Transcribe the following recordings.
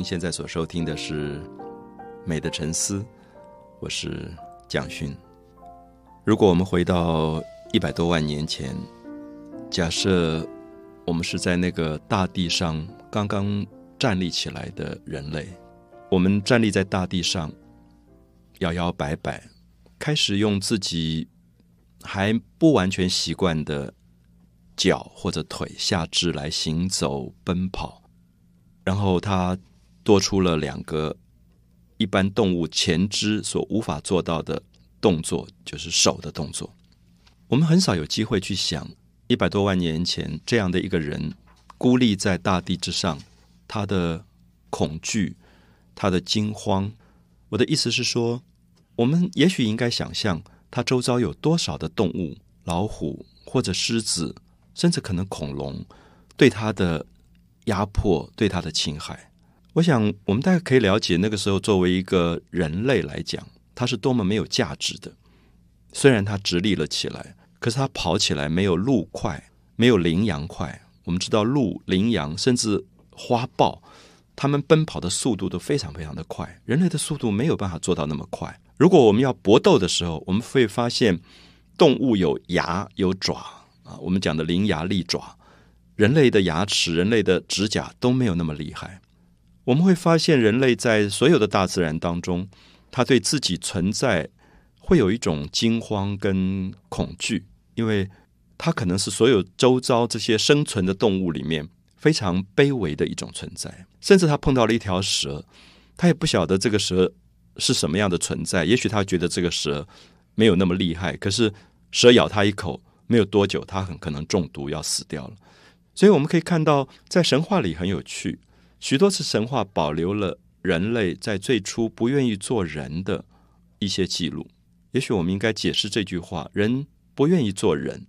您现在所收听的是《美的沉思》，我是蒋勋。如果我们回到一百多万年前，假设我们是在那个大地上刚刚站立起来的人类，我们站立在大地上，摇摇摆摆，开始用自己还不完全习惯的脚或者腿下肢来行走、奔跑。然后他多出了两个一般动物前肢所无法做到的动作，就是手的动作。我们很少有机会去想，一百多万年前这样的一个人孤立在大地之上，他的恐惧，他的惊慌。我的意思是说，我们也许应该想象他周遭有多少的动物，老虎或者狮子，甚至可能恐龙对他的。压迫对他的侵害，我想我们大概可以了解，那个时候作为一个人类来讲，他是多么没有价值的。虽然他直立了起来，可是他跑起来没有鹿快，没有羚羊快。我们知道鹿、羚羊甚至花豹，他们奔跑的速度都非常非常的快，人类的速度没有办法做到那么快。如果我们要搏斗的时候，我们会发现动物有牙有爪啊，我们讲的伶牙俐爪。人类的牙齿、人类的指甲都没有那么厉害。我们会发现，人类在所有的大自然当中，他对自己存在会有一种惊慌跟恐惧，因为他可能是所有周遭这些生存的动物里面非常卑微的一种存在。甚至他碰到了一条蛇，他也不晓得这个蛇是什么样的存在。也许他觉得这个蛇没有那么厉害，可是蛇咬他一口，没有多久，他很可能中毒要死掉了。所以我们可以看到，在神话里很有趣，许多次神话保留了人类在最初不愿意做人的一些记录。也许我们应该解释这句话：人不愿意做人，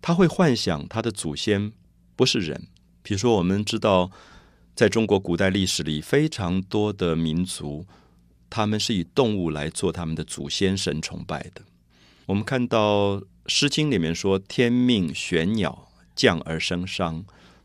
他会幻想他的祖先不是人。比如说，我们知道，在中国古代历史里，非常多的民族，他们是以动物来做他们的祖先神崇拜的。我们看到《诗经》里面说：“天命玄鸟。”降而生商，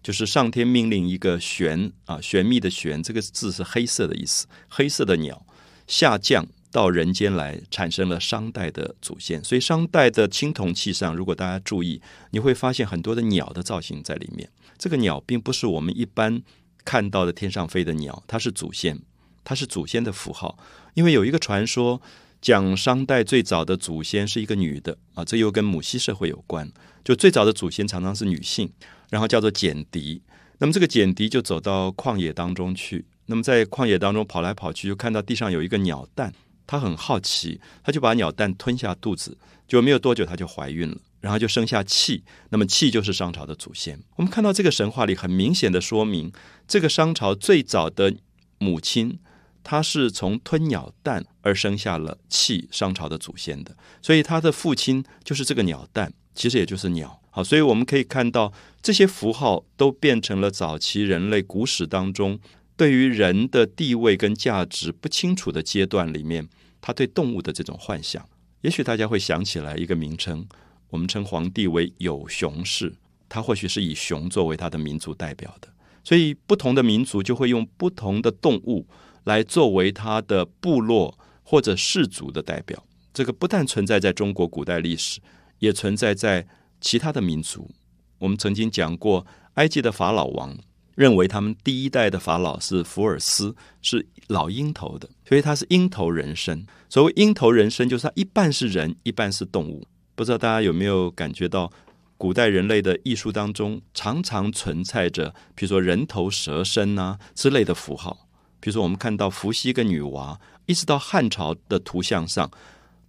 就是上天命令一个玄啊玄秘的玄，这个字是黑色的意思，黑色的鸟下降到人间来，产生了商代的祖先。所以商代的青铜器上，如果大家注意，你会发现很多的鸟的造型在里面。这个鸟并不是我们一般看到的天上飞的鸟，它是祖先，它是祖先的符号。因为有一个传说。讲商代最早的祖先是一个女的啊，这又跟母系社会有关。就最早的祖先常常是女性，然后叫做简狄。那么这个简狄就走到旷野当中去，那么在旷野当中跑来跑去，就看到地上有一个鸟蛋，他很好奇，他就把鸟蛋吞下肚子，就没有多久他就怀孕了，然后就生下契。那么契就是商朝的祖先。我们看到这个神话里很明显的说明，这个商朝最早的母亲。他是从吞鸟蛋而生下了契商朝的祖先的，所以他的父亲就是这个鸟蛋，其实也就是鸟。好，所以我们可以看到这些符号都变成了早期人类古史当中对于人的地位跟价值不清楚的阶段里面，他对动物的这种幻想。也许大家会想起来一个名称，我们称皇帝为有熊氏，他或许是以熊作为他的民族代表的，所以不同的民族就会用不同的动物。来作为他的部落或者氏族的代表，这个不但存在在中国古代历史，也存在在其他的民族。我们曾经讲过，埃及的法老王认为他们第一代的法老是福尔斯，是老鹰头的，所以他是鹰头人身。所谓鹰头人身，就是他一半是人，一半是动物。不知道大家有没有感觉到，古代人类的艺术当中常常存在着，比如说人头蛇身啊之类的符号。比如说，我们看到伏羲跟女娲，一直到汉朝的图像上，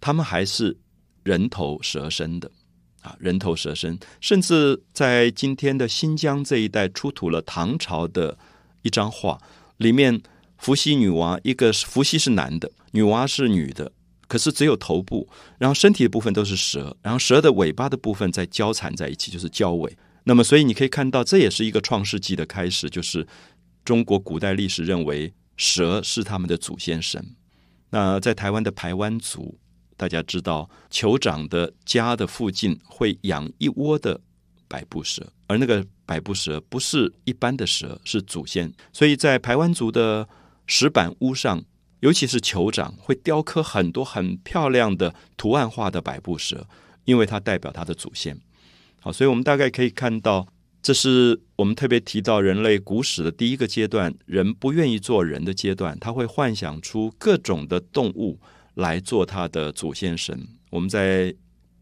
他们还是人头蛇身的啊，人头蛇身。甚至在今天的新疆这一带出土了唐朝的一张画，里面伏羲、女娲，一个伏羲是男的，女娲是女的，可是只有头部，然后身体的部分都是蛇，然后蛇的尾巴的部分在交缠在一起，就是交尾。那么，所以你可以看到，这也是一个创世纪的开始，就是中国古代历史认为。蛇是他们的祖先神。那在台湾的排湾族，大家知道酋长的家的附近会养一窝的百步蛇，而那个百步蛇不是一般的蛇，是祖先。所以在排湾族的石板屋上，尤其是酋长，会雕刻很多很漂亮的图案化的百步蛇，因为它代表它的祖先。好，所以我们大概可以看到，这是我们特别提到人类古史的第一个阶段，人不愿意做人的阶段，他会幻想出各种的动物来做他的祖先神。我们在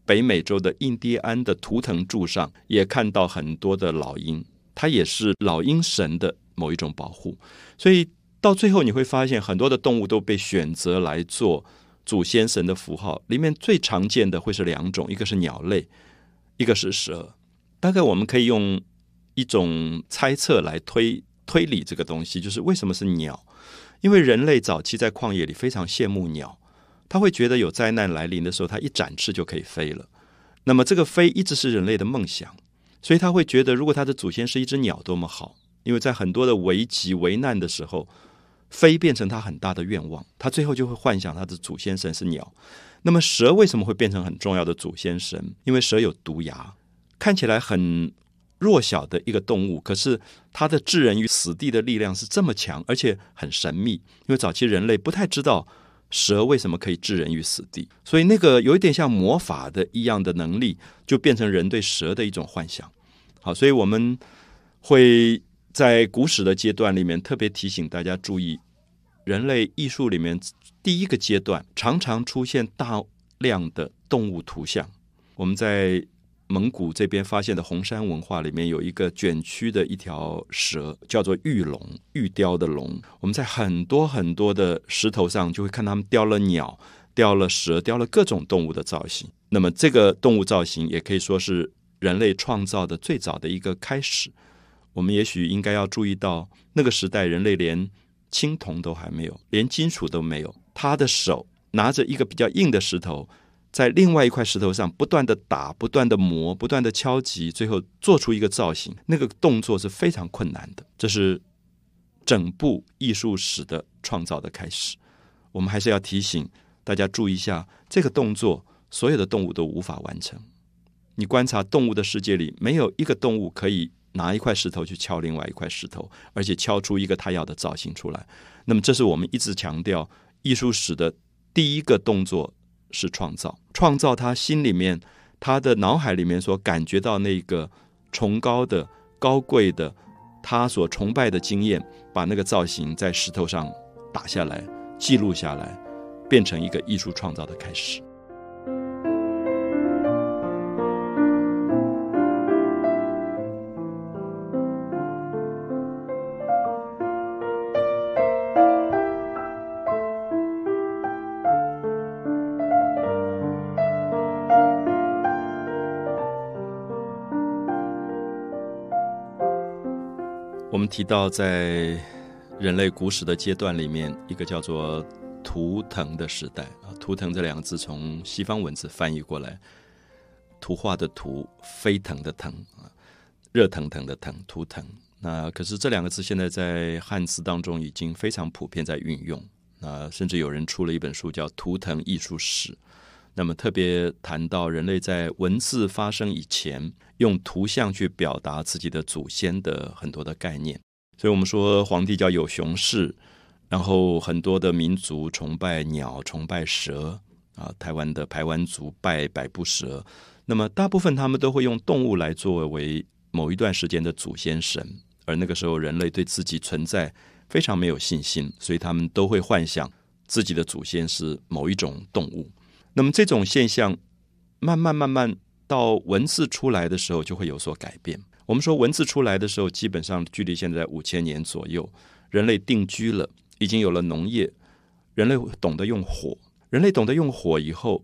北美洲的印第安的图腾柱上也看到很多的老鹰，它也是老鹰神的某一种保护。所以到最后你会发现，很多的动物都被选择来做祖先神的符号。里面最常见的会是两种，一个是鸟类。一个是蛇，大概我们可以用一种猜测来推推理这个东西，就是为什么是鸟？因为人类早期在旷野里非常羡慕鸟，他会觉得有灾难来临的时候，他一展翅就可以飞了。那么这个飞一直是人类的梦想，所以他会觉得如果他的祖先是一只鸟多么好。因为在很多的危急危难的时候，飞变成他很大的愿望，他最后就会幻想他的祖先神是鸟。那么蛇为什么会变成很重要的祖先神？因为蛇有毒牙，看起来很弱小的一个动物，可是它的置人于死地的力量是这么强，而且很神秘。因为早期人类不太知道蛇为什么可以置人于死地，所以那个有一点像魔法的一样的能力，就变成人对蛇的一种幻想。好，所以我们会在古史的阶段里面特别提醒大家注意，人类艺术里面。第一个阶段常常出现大量的动物图像。我们在蒙古这边发现的红山文化里面有一个卷曲的一条蛇，叫做玉龙，玉雕的龙。我们在很多很多的石头上就会看他们雕了鸟、雕了蛇、雕了各种动物的造型。那么这个动物造型也可以说是人类创造的最早的一个开始。我们也许应该要注意到，那个时代人类连青铜都还没有，连金属都没有。他的手拿着一个比较硬的石头，在另外一块石头上不断的打、不断的磨、不断的敲击，最后做出一个造型。那个动作是非常困难的。这是整部艺术史的创造的开始。我们还是要提醒大家注意一下，这个动作所有的动物都无法完成。你观察动物的世界里，没有一个动物可以拿一块石头去敲另外一块石头，而且敲出一个他要的造型出来。那么，这是我们一直强调。艺术史的第一个动作是创造，创造他心里面、他的脑海里面所感觉到那个崇高的、高贵的，他所崇拜的经验，把那个造型在石头上打下来、记录下来，变成一个艺术创造的开始。提到在人类古史的阶段里面，一个叫做图腾的时代啊，图腾这两个字从西方文字翻译过来，图画的图，飞腾的腾啊，热腾腾的腾，图腾。那可是这两个字现在在汉字当中已经非常普遍在运用，那甚至有人出了一本书叫《图腾艺术史》。那么特别谈到人类在文字发生以前，用图像去表达自己的祖先的很多的概念。所以我们说皇帝叫有熊氏，然后很多的民族崇拜鸟、崇拜蛇啊，台湾的排湾族拜百步蛇，那么大部分他们都会用动物来作为某一段时间的祖先神，而那个时候人类对自己存在非常没有信心，所以他们都会幻想自己的祖先是某一种动物。那么这种现象慢慢慢慢到文字出来的时候，就会有所改变。我们说文字出来的时候，基本上距离现在五千年左右，人类定居了，已经有了农业，人类懂得用火，人类懂得用火以后，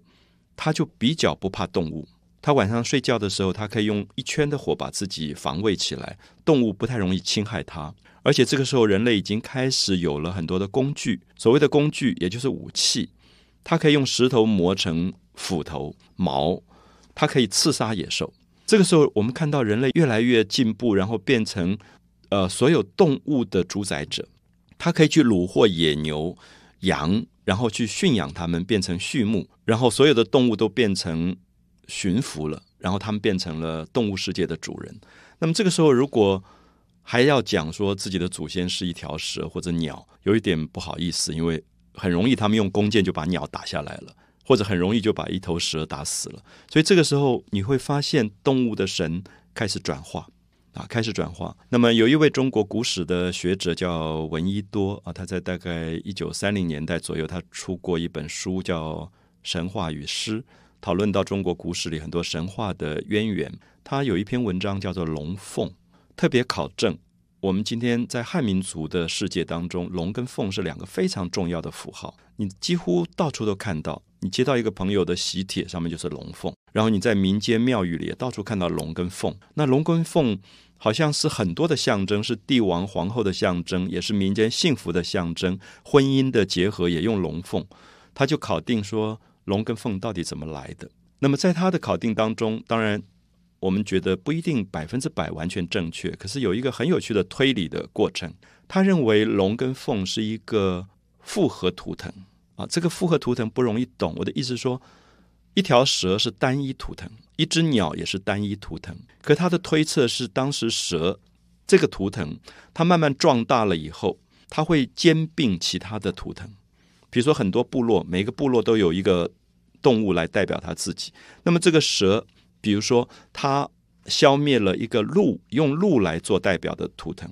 他就比较不怕动物。他晚上睡觉的时候，他可以用一圈的火把自己防卫起来，动物不太容易侵害他。而且这个时候，人类已经开始有了很多的工具，所谓的工具也就是武器，它可以用石头磨成斧头、矛，它可以刺杀野兽。这个时候，我们看到人类越来越进步，然后变成呃所有动物的主宰者。他可以去虏获野牛、羊，然后去驯养它们，变成畜牧，然后所有的动物都变成驯服了，然后他们变成了动物世界的主人。那么这个时候，如果还要讲说自己的祖先是一条蛇或者鸟，有一点不好意思，因为很容易他们用弓箭就把鸟打下来了，或者很容易就把一头蛇打死了。所以这个时候你会发现动物的神开始转化啊，开始转化。那么有一位中国古史的学者叫闻一多啊，他在大概一九三零年代左右，他出过一本书叫《神话与诗》，讨论到中国古史里很多神话的渊源。他有一篇文章叫做《龙凤》。特别考证，我们今天在汉民族的世界当中，龙跟凤是两个非常重要的符号。你几乎到处都看到，你接到一个朋友的喜帖，上面就是龙凤。然后你在民间庙宇里到处看到龙跟凤。那龙跟凤好像是很多的象征，是帝王皇后的象征，也是民间幸福的象征。婚姻的结合也用龙凤，他就考定说龙跟凤到底怎么来的。那么在他的考定当中，当然。我们觉得不一定百分之百完全正确，可是有一个很有趣的推理的过程。他认为龙跟凤是一个复合图腾啊，这个复合图腾不容易懂。我的意思是说，一条蛇是单一图腾，一只鸟也是单一图腾。可他的推测是，当时蛇这个图腾它慢慢壮大了以后，它会兼并其他的图腾。比如说，很多部落，每个部落都有一个动物来代表它自己。那么这个蛇。比如说，它消灭了一个鹿，用鹿来做代表的图腾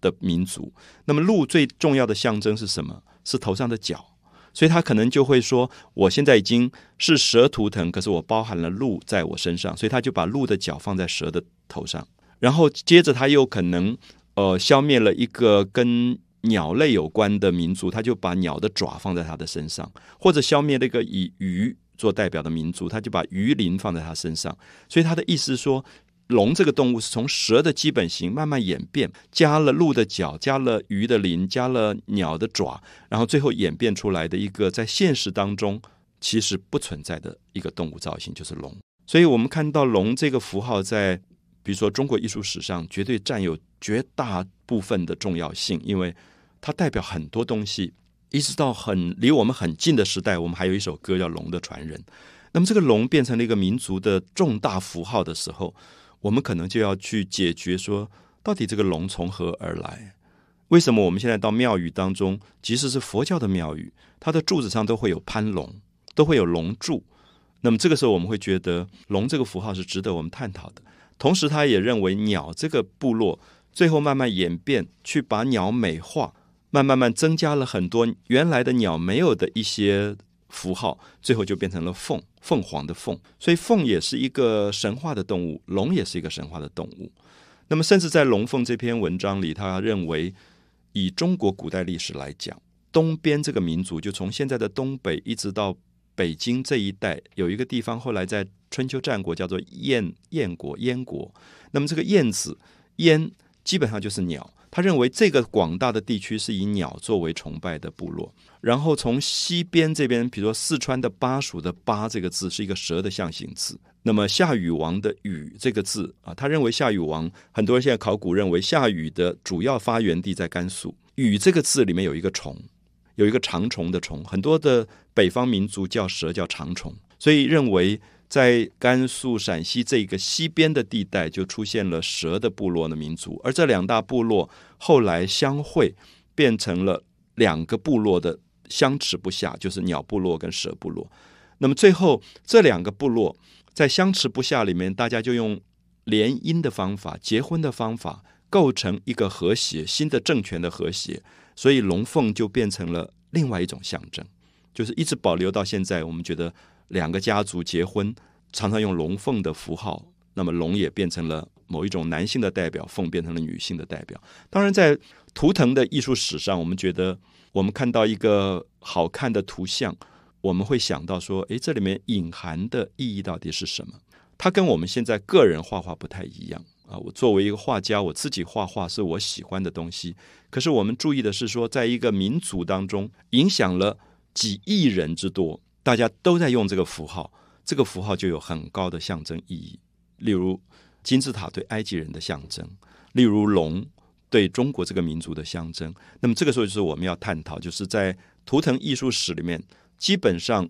的民族。那么，鹿最重要的象征是什么？是头上的角。所以他可能就会说：“我现在已经是蛇图腾，可是我包含了鹿在我身上。”所以他就把鹿的角放在蛇的头上。然后接着他又可能呃消灭了一个跟鸟类有关的民族，他就把鸟的爪放在他的身上，或者消灭那个以鱼。做代表的民族，他就把鱼鳞放在他身上，所以他的意思说，龙这个动物是从蛇的基本型慢慢演变，加了鹿的角，加了鱼的鳞，加了鸟的爪，然后最后演变出来的一个在现实当中其实不存在的一个动物造型，就是龙。所以我们看到龙这个符号在，比如说中国艺术史上绝对占有绝大部分的重要性，因为它代表很多东西。一直到很离我们很近的时代，我们还有一首歌叫《龙的传人》。那么，这个龙变成了一个民族的重大符号的时候，我们可能就要去解决说，到底这个龙从何而来？为什么我们现在到庙宇当中，即使是佛教的庙宇，它的柱子上都会有攀龙，都会有龙柱？那么，这个时候我们会觉得龙这个符号是值得我们探讨的。同时，他也认为鸟这个部落最后慢慢演变，去把鸟美化。慢慢慢增加了很多原来的鸟没有的一些符号，最后就变成了凤，凤凰的凤。所以凤也是一个神话的动物，龙也是一个神话的动物。那么，甚至在龙凤这篇文章里，他认为以中国古代历史来讲，东边这个民族就从现在的东北一直到北京这一带，有一个地方后来在春秋战国叫做燕燕国燕国。那么这个燕子燕基本上就是鸟。他认为这个广大的地区是以鸟作为崇拜的部落，然后从西边这边，比如说四川的巴蜀的“巴”这个字是一个蛇的象形字。那么夏禹王的“禹”这个字啊，他认为夏禹王很多人现在考古认为夏禹的主要发源地在甘肃。禹这个字里面有一个虫，有一个长虫的虫，很多的北方民族叫蛇叫长虫，所以认为。在甘肃、陕西这个西边的地带，就出现了蛇的部落的民族，而这两大部落后来相会，变成了两个部落的相持不下，就是鸟部落跟蛇部落。那么最后这两个部落在相持不下里面，大家就用联姻的方法、结婚的方法，构成一个和谐新的政权的和谐。所以龙凤就变成了另外一种象征，就是一直保留到现在。我们觉得。两个家族结婚，常常用龙凤的符号，那么龙也变成了某一种男性的代表，凤变成了女性的代表。当然，在图腾的艺术史上，我们觉得我们看到一个好看的图像，我们会想到说，诶，这里面隐含的意义到底是什么？它跟我们现在个人画画不太一样啊。我作为一个画家，我自己画画是我喜欢的东西。可是我们注意的是说，在一个民族当中，影响了几亿人之多。大家都在用这个符号，这个符号就有很高的象征意义。例如金字塔对埃及人的象征，例如龙对中国这个民族的象征。那么这个时候就是我们要探讨，就是在图腾艺术史里面，基本上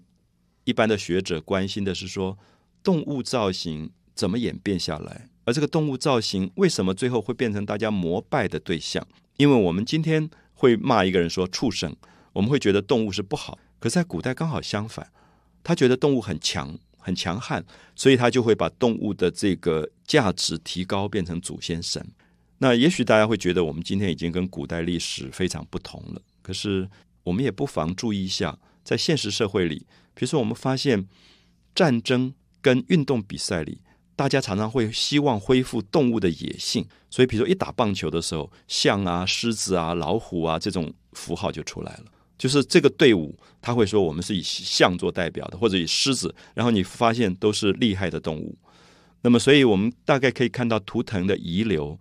一般的学者关心的是说，动物造型怎么演变下来，而这个动物造型为什么最后会变成大家膜拜的对象？因为我们今天会骂一个人说畜生，我们会觉得动物是不好。可在古代刚好相反，他觉得动物很强、很强悍，所以他就会把动物的这个价值提高，变成祖先神。那也许大家会觉得我们今天已经跟古代历史非常不同了。可是我们也不妨注意一下，在现实社会里，比如说我们发现战争跟运动比赛里。大家常常会希望恢复动物的野性，所以比如说一打棒球的时候，象啊、狮子啊、老虎啊这种符号就出来了。就是这个队伍，他会说我们是以象做代表的，或者以狮子，然后你发现都是厉害的动物。那么，所以我们大概可以看到图腾的遗留，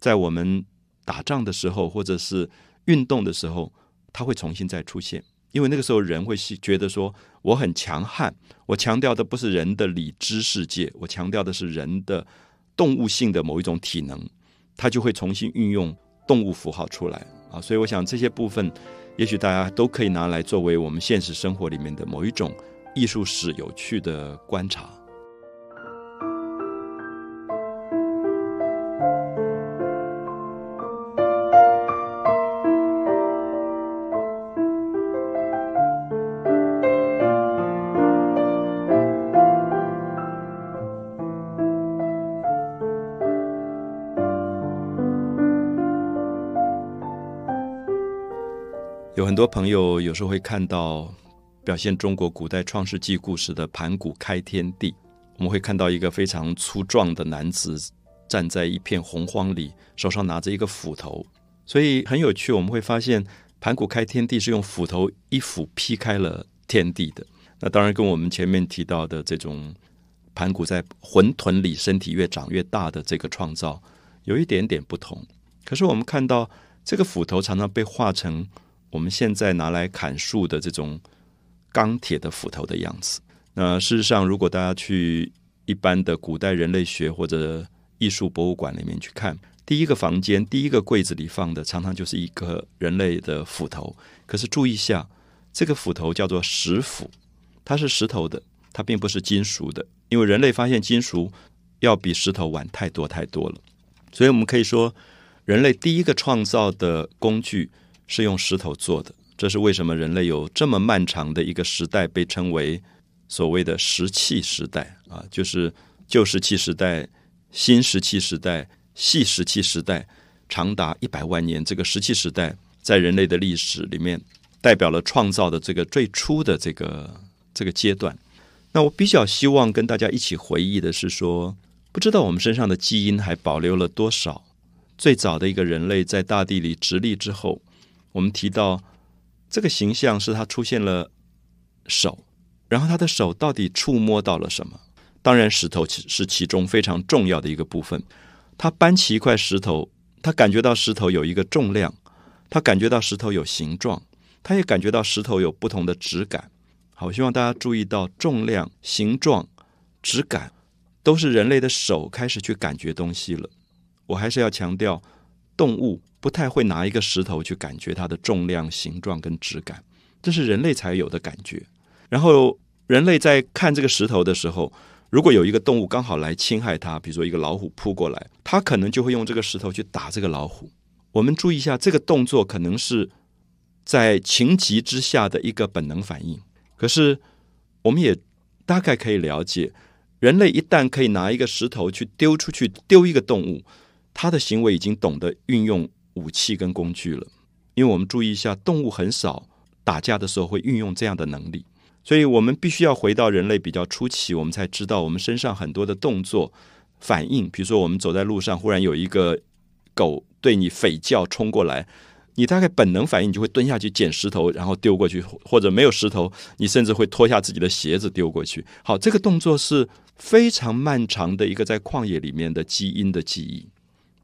在我们打仗的时候，或者是运动的时候，它会重新再出现。因为那个时候人会觉得说我很强悍，我强调的不是人的理知世界，我强调的是人的动物性的某一种体能，它就会重新运用动物符号出来啊。所以我想这些部分，也许大家都可以拿来作为我们现实生活里面的某一种艺术史有趣的观察。多朋友有时候会看到表现中国古代创世纪故事的盘古开天地，我们会看到一个非常粗壮的男子站在一片洪荒里，手上拿着一个斧头，所以很有趣。我们会发现盘古开天地是用斧头一斧劈开了天地的。那当然跟我们前面提到的这种盘古在混沌里身体越长越大的这个创造有一点点不同。可是我们看到这个斧头常常被画成。我们现在拿来砍树的这种钢铁的斧头的样子。那事实上，如果大家去一般的古代人类学或者艺术博物馆里面去看，第一个房间、第一个柜子里放的常常就是一个人类的斧头。可是注意一下，这个斧头叫做石斧，它是石头的，它并不是金属的。因为人类发现金属要比石头晚太多太多了，所以我们可以说，人类第一个创造的工具。是用石头做的，这是为什么人类有这么漫长的一个时代被称为所谓的石器时代啊？就是旧石器时代、新石器时代、细石器时代，长达一百万年。这个石器时代在人类的历史里面，代表了创造的这个最初的这个这个阶段。那我比较希望跟大家一起回忆的是说，不知道我们身上的基因还保留了多少最早的一个人类在大地里直立之后。我们提到这个形象是他出现了手，然后他的手到底触摸到了什么？当然，石头是其中非常重要的一个部分。他搬起一块石头，他感觉到石头有一个重量，他感觉到石头有形状，他也感觉到石头有不同的质感。好，我希望大家注意到重量、形状、质感，都是人类的手开始去感觉东西了。我还是要强调，动物。不太会拿一个石头去感觉它的重量、形状跟质感，这是人类才有的感觉。然后人类在看这个石头的时候，如果有一个动物刚好来侵害它，比如说一个老虎扑过来，它可能就会用这个石头去打这个老虎。我们注意一下，这个动作可能是在情急之下的一个本能反应。可是我们也大概可以了解，人类一旦可以拿一个石头去丢出去，丢一个动物，他的行为已经懂得运用。武器跟工具了，因为我们注意一下，动物很少打架的时候会运用这样的能力，所以我们必须要回到人类比较初期，我们才知道我们身上很多的动作反应。比如说，我们走在路上，忽然有一个狗对你吠叫冲过来，你大概本能反应你就会蹲下去捡石头，然后丢过去，或者没有石头，你甚至会脱下自己的鞋子丢过去。好，这个动作是非常漫长的一个在旷野里面的基因的记忆。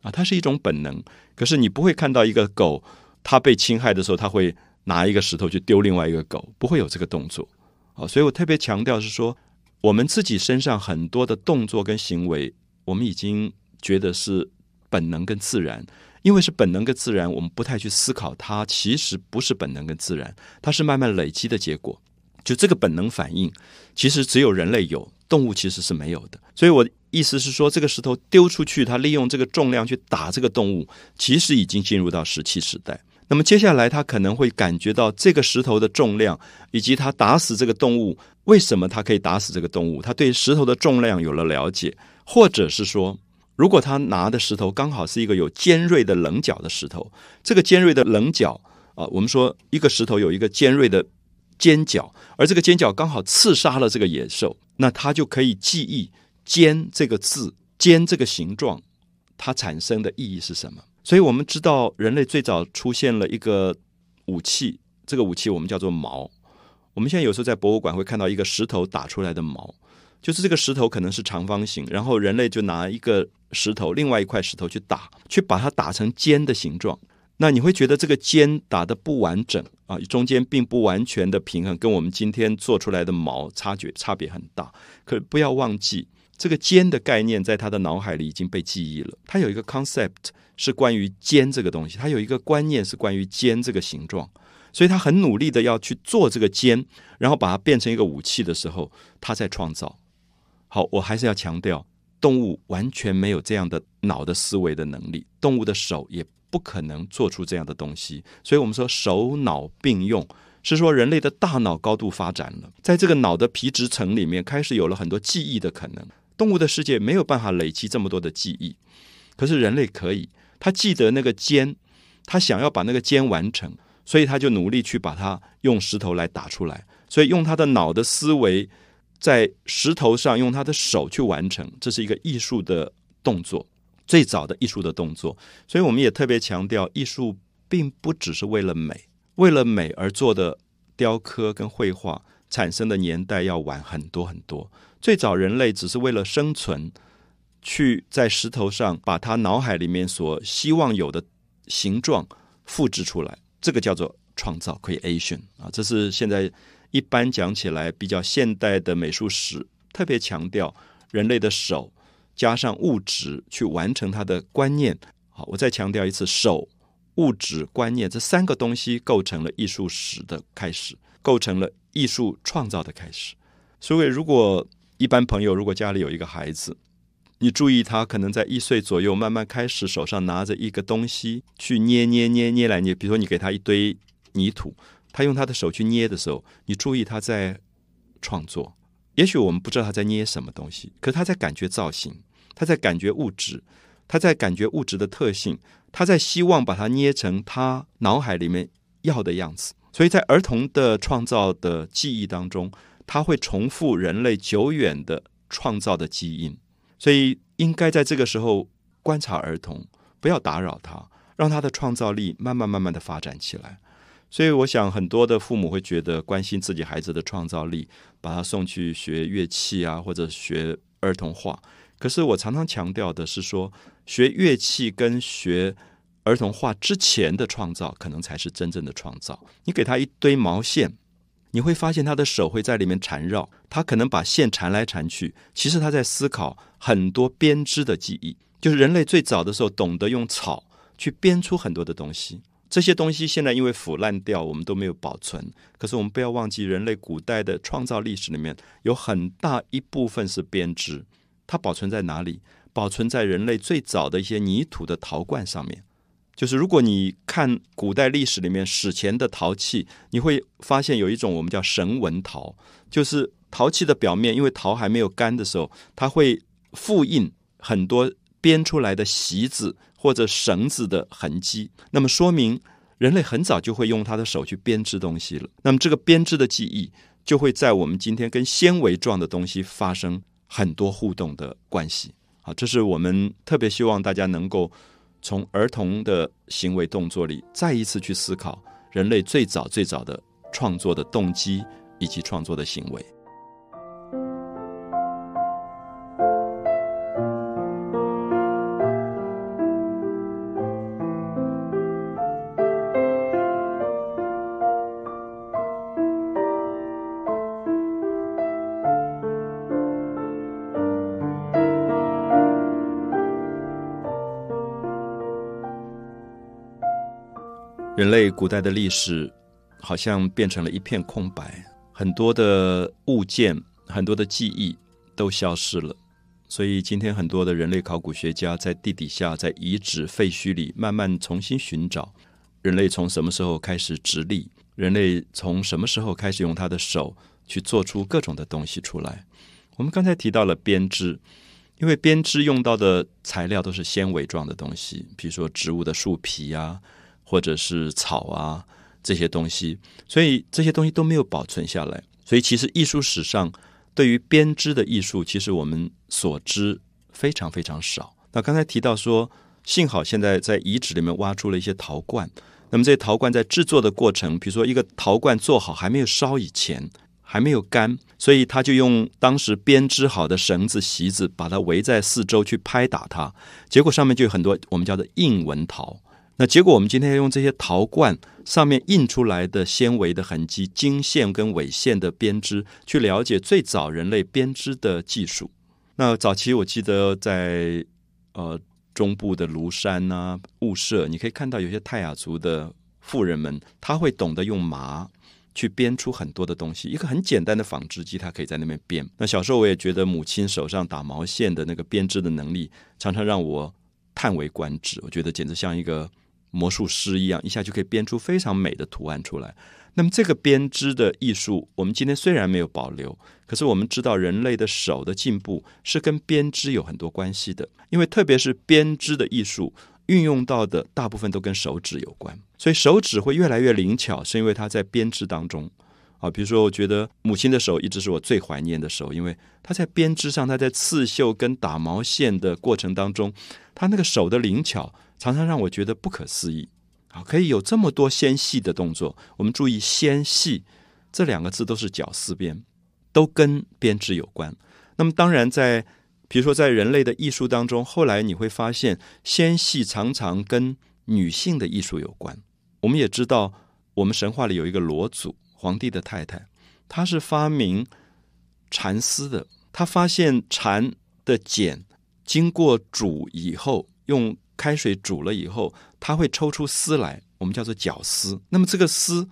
啊，它是一种本能，可是你不会看到一个狗，它被侵害的时候，它会拿一个石头去丢另外一个狗，不会有这个动作。啊，所以我特别强调是说，我们自己身上很多的动作跟行为，我们已经觉得是本能跟自然，因为是本能跟自然，我们不太去思考它，其实不是本能跟自然，它是慢慢累积的结果。就这个本能反应，其实只有人类有，动物其实是没有的。所以我意思是说，这个石头丢出去，它利用这个重量去打这个动物，其实已经进入到石器时代。那么接下来，它可能会感觉到这个石头的重量，以及它打死这个动物，为什么它可以打死这个动物？它对石头的重量有了了解，或者是说，如果他拿的石头刚好是一个有尖锐的棱角的石头，这个尖锐的棱角啊，我们说一个石头有一个尖锐的尖角，而这个尖角刚好刺杀了这个野兽，那它就可以记忆“尖”这个字，“尖”这个形状，它产生的意义是什么？所以我们知道，人类最早出现了一个武器，这个武器我们叫做矛。我们现在有时候在博物馆会看到一个石头打出来的矛，就是这个石头可能是长方形，然后人类就拿一个石头，另外一块石头去打，去把它打成尖的形状。那你会觉得这个尖打的不完整啊，中间并不完全的平衡，跟我们今天做出来的矛差距差别很大。可不要忘记，这个尖的概念在他的脑海里已经被记忆了，他有一个 concept。是关于尖这个东西，他有一个观念是关于尖这个形状，所以他很努力的要去做这个尖，然后把它变成一个武器的时候，他在创造。好，我还是要强调，动物完全没有这样的脑的思维的能力，动物的手也不可能做出这样的东西。所以我们说手脑并用，是说人类的大脑高度发展了，在这个脑的皮质层里面开始有了很多记忆的可能。动物的世界没有办法累积这么多的记忆，可是人类可以。他记得那个尖，他想要把那个尖完成，所以他就努力去把它用石头来打出来。所以用他的脑的思维，在石头上用他的手去完成，这是一个艺术的动作，最早的艺术的动作。所以我们也特别强调，艺术并不只是为了美，为了美而做的雕刻跟绘画产生的年代要晚很多很多。最早人类只是为了生存。去在石头上把他脑海里面所希望有的形状复制出来，这个叫做创造 （creation） 啊。这是现在一般讲起来比较现代的美术史，特别强调人类的手加上物质去完成他的观念。好，我再强调一次，手、物质、观念这三个东西构成了艺术史的开始，构成了艺术创造的开始。所以，如果一般朋友如果家里有一个孩子，你注意，他可能在一岁左右，慢慢开始手上拿着一个东西去捏捏捏捏来捏。比如说，你给他一堆泥土，他用他的手去捏的时候，你注意他在创作。也许我们不知道他在捏什么东西，可他在感觉造型，他在感觉物质，他在感觉物质的特性，他在希望把它捏成他脑海里面要的样子。所以在儿童的创造的记忆当中，他会重复人类久远的创造的基因。所以应该在这个时候观察儿童，不要打扰他，让他的创造力慢慢慢慢的发展起来。所以我想很多的父母会觉得关心自己孩子的创造力，把他送去学乐器啊，或者学儿童画。可是我常常强调的是说，学乐器跟学儿童画之前的创造，可能才是真正的创造。你给他一堆毛线。你会发现他的手会在里面缠绕，他可能把线缠来缠去。其实他在思考很多编织的记忆，就是人类最早的时候懂得用草去编出很多的东西。这些东西现在因为腐烂掉，我们都没有保存。可是我们不要忘记，人类古代的创造历史里面有很大一部分是编织。它保存在哪里？保存在人类最早的一些泥土的陶罐上面。就是如果你看古代历史里面史前的陶器，你会发现有一种我们叫神纹陶，就是陶器的表面，因为陶还没有干的时候，它会复印很多编出来的席子或者绳子的痕迹。那么说明人类很早就会用他的手去编织东西了。那么这个编织的记忆就会在我们今天跟纤维状的东西发生很多互动的关系。好，这是我们特别希望大家能够。从儿童的行为动作里，再一次去思考人类最早最早的创作的动机以及创作的行为。人类古代的历史，好像变成了一片空白。很多的物件、很多的记忆都消失了。所以今天很多的人类考古学家在地底下、在遗址废墟里慢慢重新寻找人类从什么时候开始直立，人类从什么时候开始用他的手去做出各种的东西出来。我们刚才提到了编织，因为编织用到的材料都是纤维状的东西，比如说植物的树皮啊，或者是草啊这些东西，所以这些东西都没有保存下来。所以其实艺术史上。对于编织的艺术，其实我们所知非常非常少。那刚才提到说，幸好现在在遗址里面挖出了一些陶罐。那么这些陶罐在制作的过程，比如说一个陶罐做好还没有烧以前，还没有干，所以他就用当时编织好的绳子、席子，把它围在四周去拍打它，结果上面就有很多我们叫做印纹陶。那结果，我们今天要用这些陶罐上面印出来的纤维的痕迹、经线跟纬线的编织，去了解最早人类编织的技术。那早期我记得在呃中部的庐山啊、雾社，你可以看到有些泰雅族的妇人们，他会懂得用麻去编出很多的东西。一个很简单的纺织机，它可以在那边编。那小时候我也觉得母亲手上打毛线的那个编织的能力，常常让我叹为观止。我觉得简直像一个。魔术师一样，一下就可以编出非常美的图案出来。那么，这个编织的艺术，我们今天虽然没有保留，可是我们知道人类的手的进步是跟编织有很多关系的。因为特别是编织的艺术运用到的大部分都跟手指有关，所以手指会越来越灵巧，是因为它在编织当中啊。比如说，我觉得母亲的手一直是我最怀念的手，因为她在编织上，她在刺绣跟打毛线的过程当中，她那个手的灵巧。常常让我觉得不可思议，啊，可以有这么多纤细的动作。我们注意“纤细”这两个字都是绞丝边，都跟编织有关。那么，当然在比如说在人类的艺术当中，后来你会发现纤细常常跟女性的艺术有关。我们也知道，我们神话里有一个罗祖，皇帝的太太，她是发明蚕丝的。她发现蚕的茧经过煮以后用。开水煮了以后，它会抽出丝来，我们叫做绞丝。那么这个丝，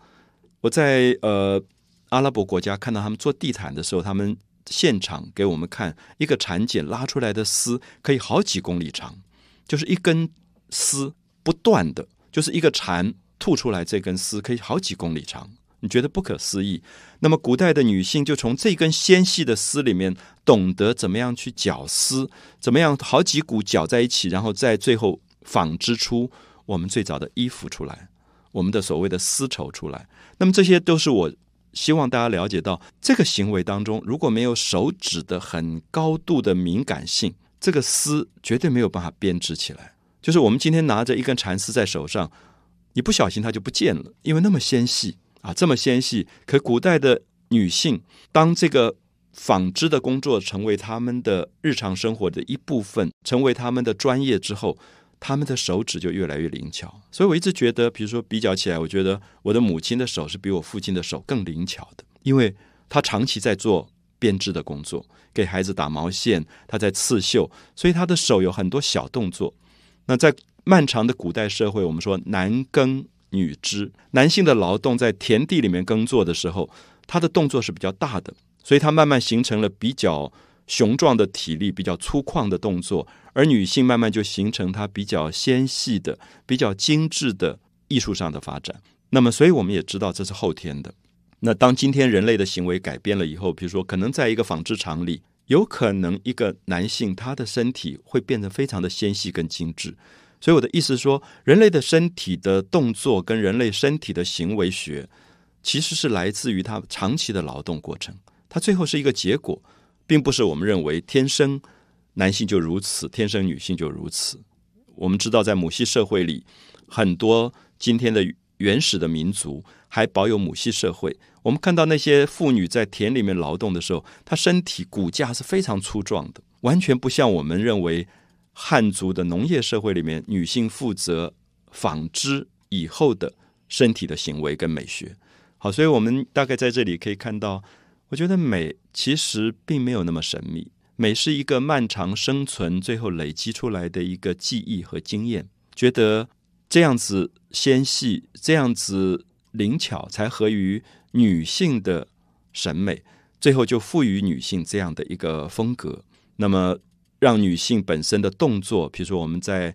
我在呃阿拉伯国家看到他们做地毯的时候，他们现场给我们看一个蚕茧拉出来的丝，可以好几公里长，就是一根丝不断的，就是一个蚕吐出来这根丝可以好几公里长。你觉得不可思议？那么古代的女性就从这根纤细的丝里面懂得怎么样去绞丝，怎么样好几股绞在一起，然后在最后纺织出我们最早的衣服出来，我们的所谓的丝绸出来。那么这些都是我希望大家了解到，这个行为当中如果没有手指的很高度的敏感性，这个丝绝对没有办法编织起来。就是我们今天拿着一根蚕丝在手上，你不小心它就不见了，因为那么纤细。啊，这么纤细，可古代的女性，当这个纺织的工作成为他们的日常生活的一部分，成为他们的专业之后，他们的手指就越来越灵巧。所以我一直觉得，比如说比较起来，我觉得我的母亲的手是比我父亲的手更灵巧的，因为她长期在做编织的工作，给孩子打毛线，她在刺绣，所以她的手有很多小动作。那在漫长的古代社会，我们说男耕。女织，男性的劳动在田地里面耕作的时候，他的动作是比较大的，所以他慢慢形成了比较雄壮的体力、比较粗犷的动作；而女性慢慢就形成她比较纤细的、比较精致的艺术上的发展。那么，所以我们也知道这是后天的。那当今天人类的行为改变了以后，比如说，可能在一个纺织厂里，有可能一个男性他的身体会变得非常的纤细跟精致。所以我的意思是说，人类的身体的动作跟人类身体的行为学，其实是来自于他长期的劳动过程。它最后是一个结果，并不是我们认为天生男性就如此，天生女性就如此。我们知道，在母系社会里，很多今天的原始的民族还保有母系社会。我们看到那些妇女在田里面劳动的时候，她身体骨架是非常粗壮的，完全不像我们认为。汉族的农业社会里面，女性负责纺织以后的身体的行为跟美学。好，所以我们大概在这里可以看到，我觉得美其实并没有那么神秘，美是一个漫长生存最后累积出来的一个记忆和经验。觉得这样子纤细，这样子灵巧，才合于女性的审美，最后就赋予女性这样的一个风格。那么，让女性本身的动作，比如说我们在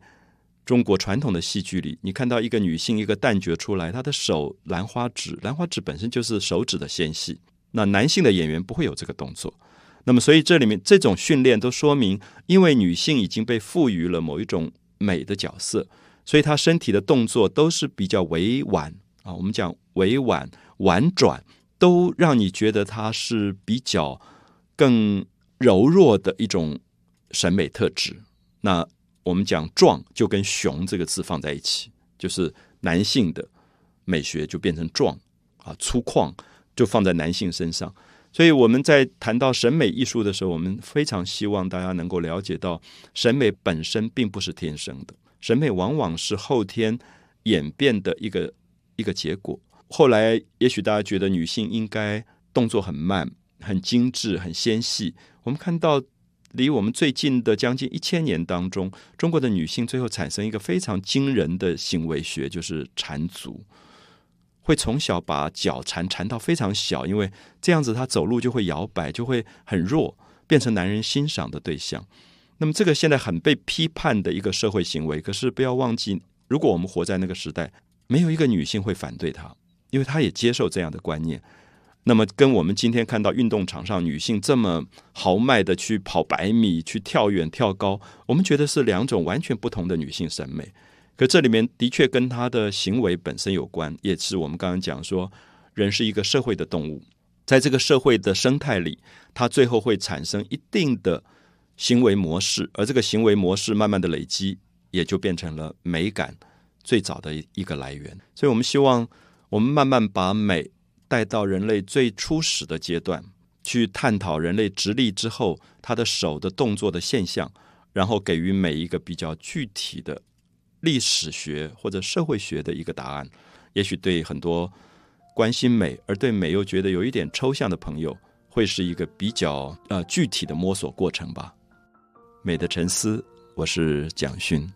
中国传统的戏剧里，你看到一个女性一个旦角出来，她的手兰花指，兰花指本身就是手指的纤细。那男性的演员不会有这个动作。那么，所以这里面这种训练都说明，因为女性已经被赋予了某一种美的角色，所以她身体的动作都是比较委婉啊。我们讲委婉、婉转，都让你觉得她是比较更柔弱的一种审美特质。那我们讲壮，就跟雄这个字放在一起，就是男性的美学就变成壮啊，粗犷就放在男性身上。所以我们在谈到审美艺术的时候，我们非常希望大家能够了解到，审美本身并不是天生的，审美往往是后天演变的一个一个结果。后来也许大家觉得女性应该动作很慢、很精致、很纤细。我们看到离我们最近的将近一千年当中，中国的女性最后产生一个非常惊人的行为学，就是缠足。会从小把脚缠缠到非常小，因为这样子她走路就会摇摆，就会很弱，变成男人欣赏的对象。那么这个现在很被批判的一个社会行为，可是不要忘记，如果我们活在那个时代，没有一个女性会反对他，因为她也接受这样的观念。那么跟我们今天看到运动场上女性这么豪迈的去跑百米、去跳远、跳高，我们觉得是两种完全不同的女性审美。可这里面的确跟她的行为本身有关，也是我们刚刚讲说，人是一个社会的动物，在这个社会的生态里，它最后会产生一定的行为模式，而这个行为模式慢慢的累积，也就变成了美感最早的一个来源。所以我们希望，我们慢慢把美带到人类最初始的阶段，去探讨人类直立之后他的手的动作的现象，然后给予每一个比较具体的。历史学或者社会学的一个答案，也许对很多关心美而对美又觉得有一点抽象的朋友，会是一个比较呃具体的摸索过程吧。美的沉思，我是蒋勋。